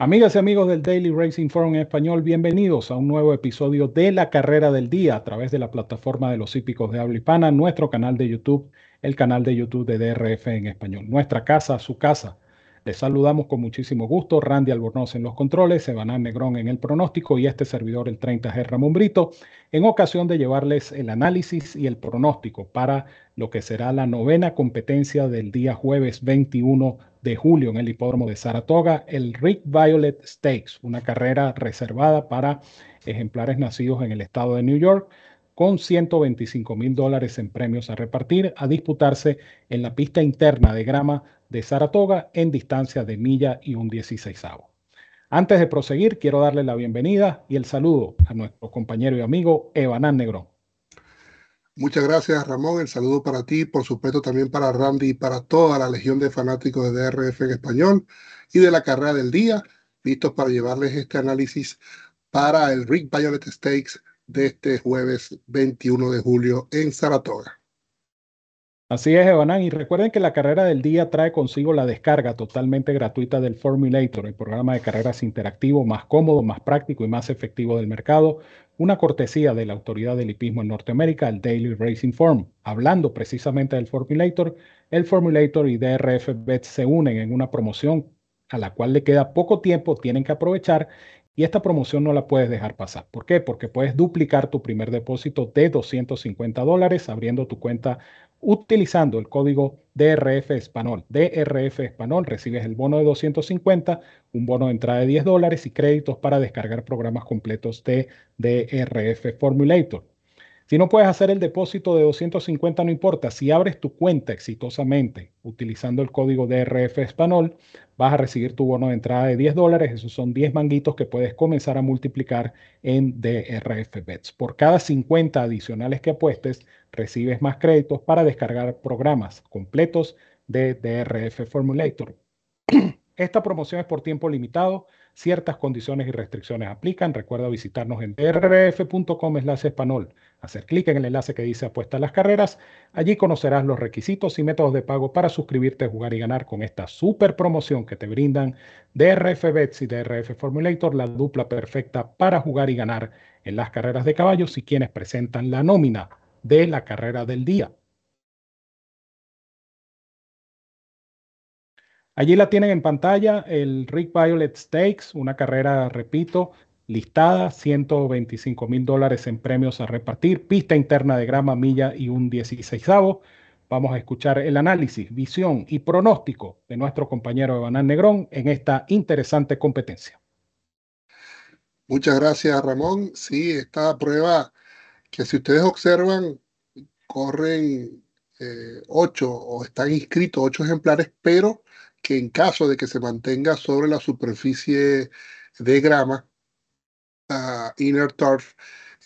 Amigas y amigos del Daily Racing Forum en español, bienvenidos a un nuevo episodio de la carrera del día a través de la plataforma de los hípicos de habla hispana, nuestro canal de YouTube, el canal de YouTube de DRF en español, nuestra casa, su casa. Les saludamos con muchísimo gusto, Randy Albornoz en los controles, Evanán Negrón en el pronóstico y este servidor, el 30G Ramón Brito, en ocasión de llevarles el análisis y el pronóstico para lo que será la novena competencia del día jueves 21 de julio en el hipódromo de Saratoga, el Rick Violet Stakes, una carrera reservada para ejemplares nacidos en el estado de New York, con 125 mil dólares en premios a repartir, a disputarse en la pista interna de grama de Saratoga en distancia de milla y un 16 Antes de proseguir, quiero darle la bienvenida y el saludo a nuestro compañero y amigo Evanán Negrón. Muchas gracias, Ramón. El saludo para ti, por supuesto también para Randy y para toda la legión de fanáticos de DRF en español y de la carrera del día, listos para llevarles este análisis para el Rick Violet Stakes de este jueves 21 de julio en Saratoga. Así es, Evanán. Y recuerden que la carrera del día trae consigo la descarga totalmente gratuita del Formulator, el programa de carreras interactivo más cómodo, más práctico y más efectivo del mercado. Una cortesía de la autoridad del hipismo en Norteamérica, el Daily Racing Form. Hablando precisamente del Formulator, el Formulator y DRF Bets se unen en una promoción a la cual le queda poco tiempo, tienen que aprovechar y esta promoción no la puedes dejar pasar. ¿Por qué? Porque puedes duplicar tu primer depósito de 250 dólares abriendo tu cuenta utilizando el código DRF Español. DRF Español recibes el bono de 250, un bono de entrada de 10 dólares y créditos para descargar programas completos de DRF Formulator. Si no puedes hacer el depósito de 250, no importa. Si abres tu cuenta exitosamente utilizando el código DRF Español, vas a recibir tu bono de entrada de 10 dólares. Esos son 10 manguitos que puedes comenzar a multiplicar en DRF Bets. Por cada 50 adicionales que apuestes, recibes más créditos para descargar programas completos de DRF Formulator. Esta promoción es por tiempo limitado. Ciertas condiciones y restricciones aplican. Recuerda visitarnos en drf.com español. Hacer clic en el enlace que dice apuesta a las carreras. Allí conocerás los requisitos y métodos de pago para suscribirte, jugar y ganar con esta super promoción que te brindan DRF Bets y DRF Formulator, la dupla perfecta para jugar y ganar en las carreras de caballos y quienes presentan la nómina de la carrera del día. Allí la tienen en pantalla, el Rick Violet Stakes, una carrera, repito, listada, 125 mil dólares en premios a repartir, pista interna de grama, milla y un 16 Vamos a escuchar el análisis, visión y pronóstico de nuestro compañero Evanán Negrón en esta interesante competencia. Muchas gracias, Ramón. Sí, esta prueba que si ustedes observan, corren eh, ocho o están inscritos ocho ejemplares, pero que en caso de que se mantenga sobre la superficie de grama, uh, inner turf,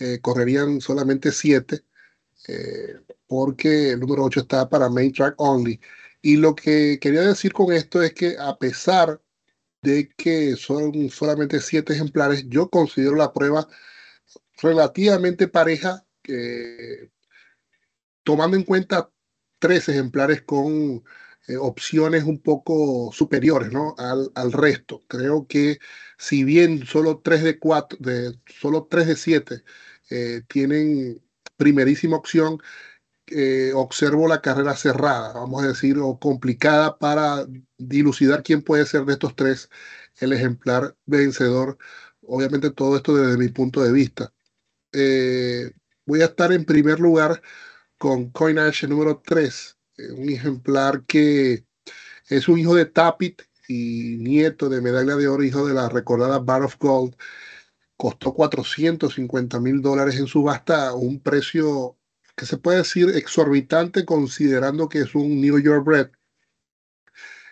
eh, correrían solamente 7, eh, porque el número 8 está para main track only. Y lo que quería decir con esto es que a pesar de que son solamente 7 ejemplares, yo considero la prueba relativamente pareja, tomando en cuenta tres ejemplares con eh, opciones un poco superiores ¿no? al, al, resto. Creo que si bien solo 3 de 4, de, solo 3 de 7 eh, tienen primerísima opción, eh, observo la carrera cerrada, vamos a decir, o complicada para dilucidar quién puede ser de estos tres el ejemplar vencedor. Obviamente todo esto desde mi punto de vista. voy a estar en primer lugar con Coinash número 3, eh, un ejemplar que es un hijo de Tapit y nieto de medalla de oro, hijo de la recordada Bar of Gold. Costó 450 mil dólares en subasta, un precio que se puede decir exorbitante considerando que es un New York Bred.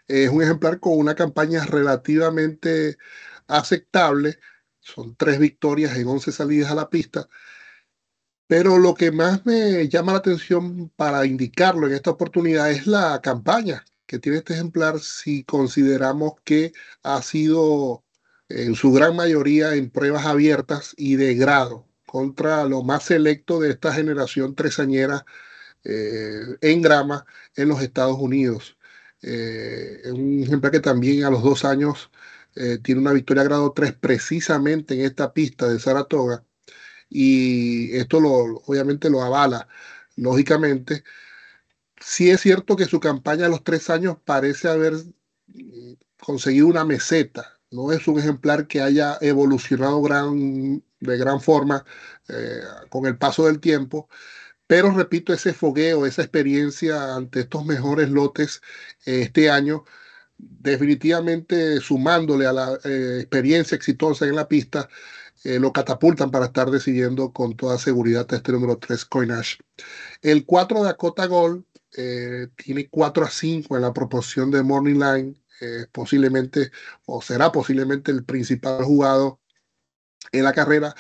Es un ejemplar con una campaña relativamente aceptable. Son tres victorias en 11 salidas a la pista pero lo que más me llama la atención para indicarlo en esta oportunidad es la campaña que tiene este ejemplar si consideramos que ha sido en su gran mayoría en pruebas abiertas y de grado contra lo más selecto de esta generación tresañera eh, en grama en los Estados Unidos. Eh, un ejemplar que también a los dos años eh, tiene una victoria grado 3 precisamente en esta pista de Saratoga y esto lo, obviamente lo avala, lógicamente. Sí es cierto que su campaña de los tres años parece haber mm, conseguido una meseta, no es un ejemplar que haya evolucionado de gran forma eh, con el paso del tiempo, pero repito, ese fogueo, esa experiencia ante estos mejores lotes eh, este año, definitivamente sumándole a la eh, experiencia exitosa en la pista, lo catapultan para estar decidiendo con toda seguridad este número 3 Coinash. El 4 Dakota Gold tiene 4 a 5 en la proporción de Morning Line, posiblemente o será posiblemente el principal jugado en la carrera.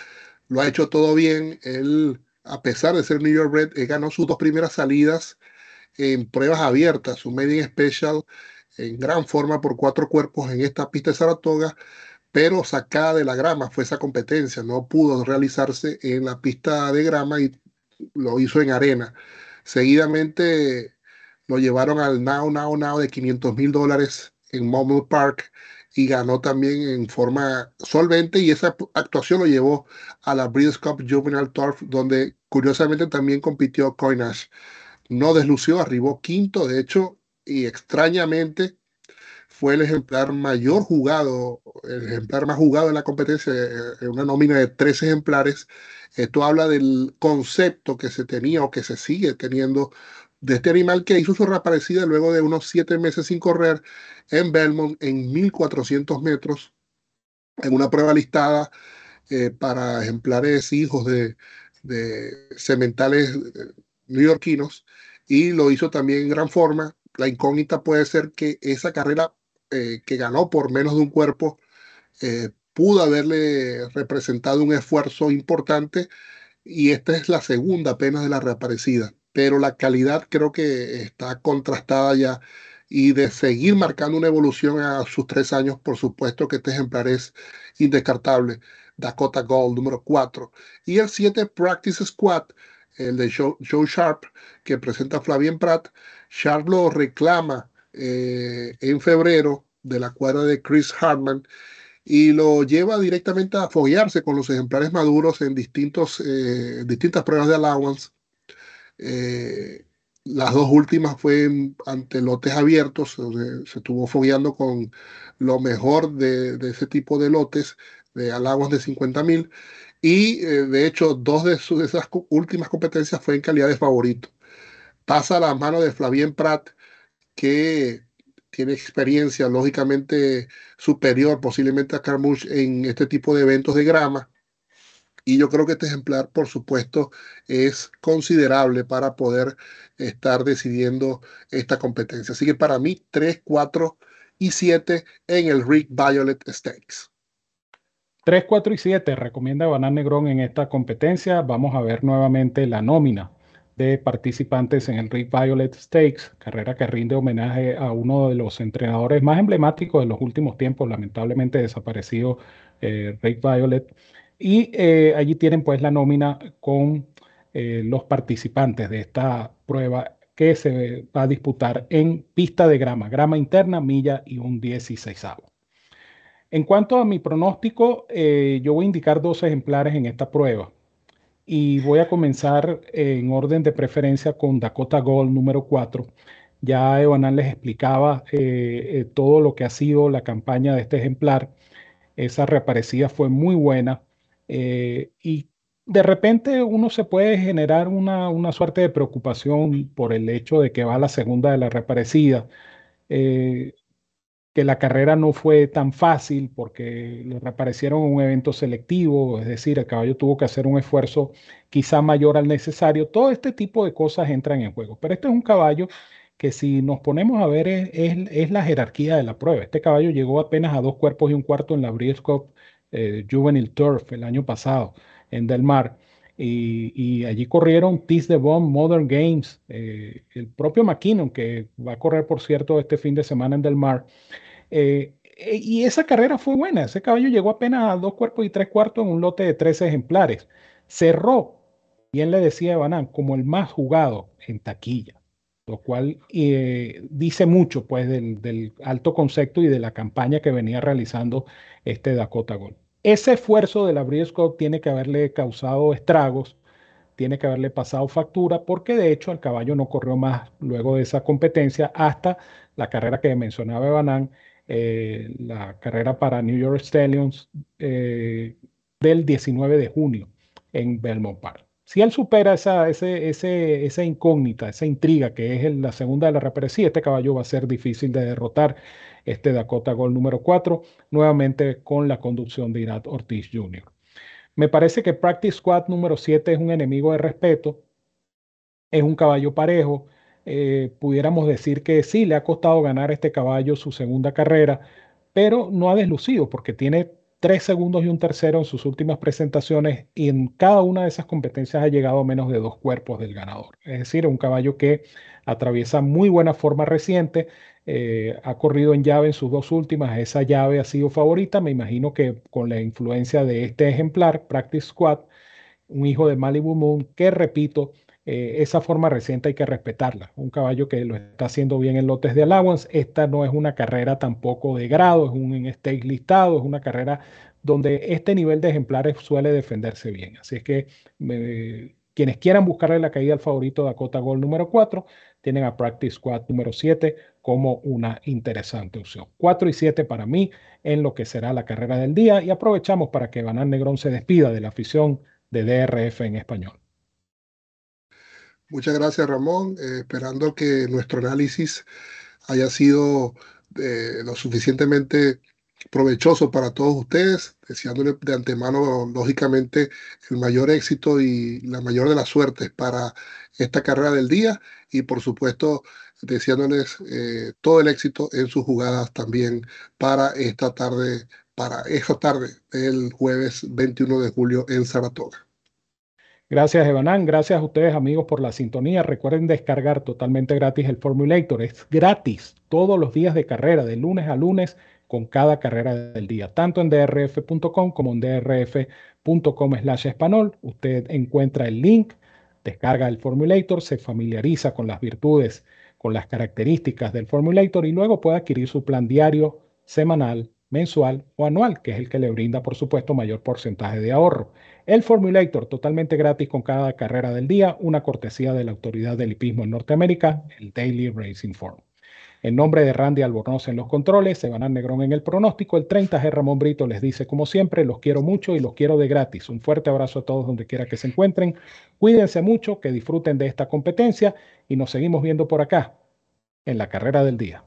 Lo ha hecho todo bien. Él, a pesar de ser New York Red, ganó sus dos primeras salidas en pruebas abiertas, su Media Special en gran forma por cuatro cuerpos en esta pista de Saratoga, pero sacada de la grama fue esa competencia. No pudo realizarse en la pista de grama y lo hizo en arena. Seguidamente lo llevaron al Now, Now, Now de 500 mil dólares en Monmouth Park y ganó también en forma solvente y esa actuación lo llevó a la Breeders' Cup Juvenile Turf donde curiosamente también compitió Coinash. No deslució, arribó quinto, de hecho, y extrañamente fue el ejemplar mayor jugado, el ejemplar más jugado en la competencia, en eh, una nómina de tres ejemplares. Esto habla del concepto que se tenía o que se sigue teniendo de este animal que hizo su reaparecida luego de unos siete meses sin correr en Belmont en 1400 metros, en una prueba listada eh, para ejemplares hijos de, de sementales eh, neoyorquinos y lo hizo también en gran forma. La incógnita puede ser que esa carrera eh, que ganó por menos de un cuerpo pudo haberle representado un esfuerzo importante y esta es la segunda apenas de la reaparecida pero la calidad creo que está contrastada ya y de seguir marcando una evolución a sus tres años, por supuesto que este ejemplar es indescartable. Dakota Gold número 4. Y el 7 Practice Squad, el de Joe, Sharp, que presenta Flavien Pratt. Sharp lo reclama eh, en febrero de la cuadra de Chris Hartman y lo lleva directamente a foguearse con los ejemplares maduros en distintos, eh, distintas pruebas de allowance eh, las dos últimas fue ante lotes abiertos, se, estuvo fogueando con lo mejor de, ese tipo de lotes, de alaguas de 50 mil, y de hecho dos de, sus, esas últimas competencias fue en calidad de favorito. Pasa a la mano de Flavien Prat, que tiene experiencia lógicamente superior posiblemente a Carmouche en este tipo de eventos de grama, y yo creo que este ejemplar, por supuesto, es considerable para poder estar decidiendo esta competencia. Así que para mí, 3, 4 y 7 en el Rick Violet Stakes. 3, 4 y 7 recomienda Banán Negrón en esta competencia. Vamos a ver nuevamente la nómina participantes en el Rick Violet Stakes, carrera que rinde homenaje a uno de los entrenadores más emblemáticos de los últimos tiempos, lamentablemente desaparecido eh, Rick Violet. Y eh, allí tienen pues la nómina con eh, los participantes de esta prueba que se va a disputar en pista de grama, grama interna, milla y un 16 En cuanto a mi pronóstico, eh, yo voy a indicar dos ejemplares en esta prueba y voy a comenzar en orden de preferencia con Dakota Gold número 4. Ya Evanán les explicaba todo lo que ha sido la campaña de este ejemplar. Esa reaparecida fue muy buena. Eh, y de repente uno se puede generar una, suerte de preocupación por el hecho de que va la segunda de la reaparecida, eh, que la carrera no fue tan fácil porque le reaparecieron un evento selectivo, es decir, el caballo tuvo que hacer un esfuerzo quizá mayor al necesario. Todo este tipo de cosas entran en juego, pero este es un caballo que si nos ponemos a ver es, la jerarquía de la prueba. Este caballo llegó apenas a dos cuerpos y un cuarto en la Breeders' Cup eh, Juvenile Turf el año pasado en Del Mar. Y, allí corrieron Tis the Bomb, Modern Games, eh, el propio McKinnon, que va a correr, por cierto, este fin de semana en Del Mar. Eh, y esa carrera fue buena. Ese caballo llegó apenas a dos cuerpos y tres cuartos en un lote de 13 ejemplares. Cerró, bien le decía Banán, como el más jugado en taquilla. lo cual eh, dice mucho pues del, alto concepto y de la campaña que venía realizando este Dakota Gold. Ese esfuerzo de la Scott tiene que haberle causado estragos, tiene que haberle pasado factura, porque de hecho el caballo no corrió más luego de esa competencia hasta la carrera que mencionaba Evanán, eh, la carrera para New York Stallions eh, del 19 de junio en Belmont Park. Si él supera esa, incógnita, esa intriga que es la segunda de la represía, este caballo va a ser difícil de derrotar. Este Dakota Gol número 4, nuevamente con la conducción de Irat Ortiz Jr. Me parece que Practice Squad número 7 es un enemigo de respeto, es un caballo parejo. Eh, pudiéramos decir que sí, le ha costado ganar este caballo su segunda carrera, pero no ha deslucido porque tiene tres segundos y un tercero en sus últimas presentaciones y en cada una de esas competencias ha llegado a menos de dos cuerpos del ganador. Es decir, un caballo que atraviesa muy buena forma reciente, eh, ha corrido en llave en sus dos últimas, esa llave ha sido favorita, me imagino que con la influencia de este ejemplar, Practice Squad, un hijo de Malibu Moon, que repito, eh, esa forma reciente hay que respetarla. Un caballo que lo está haciendo bien en lotes de allowance. Esta no es una carrera tampoco de grado, es un stake listado, es una carrera donde este nivel de ejemplares suele defenderse bien. Así es que quienes quieran buscarle la caída al favorito Dakota Gold número 4, tienen a Practice Squad número 7 como una interesante opción. 4 y 7 para mí en lo que será la carrera del día y aprovechamos para que Banán Negrón se despida de la afición de DRF en español. Muchas gracias, Ramón. Eh, esperando que nuestro análisis haya sido eh, lo suficientemente provechoso para todos ustedes, deseándole de antemano, lógicamente, el mayor éxito y la mayor de las suertes para esta carrera del día y, por supuesto, deseándoles eh, todo el éxito en sus jugadas también para esta tarde, para esta tarde del jueves 21 de julio en Saratoga. Gracias, Evanán. Gracias a ustedes, amigos, por la sintonía. Recuerden descargar totalmente gratis el Formulator. Es gratis todos los días de carrera, de lunes a lunes, con cada carrera del día, tanto en drf.com como en drf.com slash español. Usted encuentra el link, descarga el Formulator, se familiariza con las virtudes, con las características del Formulator y luego puede adquirir su plan diario, semanal, mensual o anual, que es el que le brinda, por supuesto, mayor porcentaje de ahorro. El Formulator, totalmente gratis con cada carrera del día, una cortesía de la Autoridad del Hipismo en Norteamérica, el Daily Racing Form. En nombre de Randy Albornoz en los controles, Sebanán Negrón en el pronóstico, el 30G Ramón Brito les dice como siempre, los quiero mucho y los quiero de gratis. Un fuerte abrazo a todos donde quiera que se encuentren. Cuídense mucho, que disfruten de esta competencia y nos seguimos viendo por acá en la carrera del día.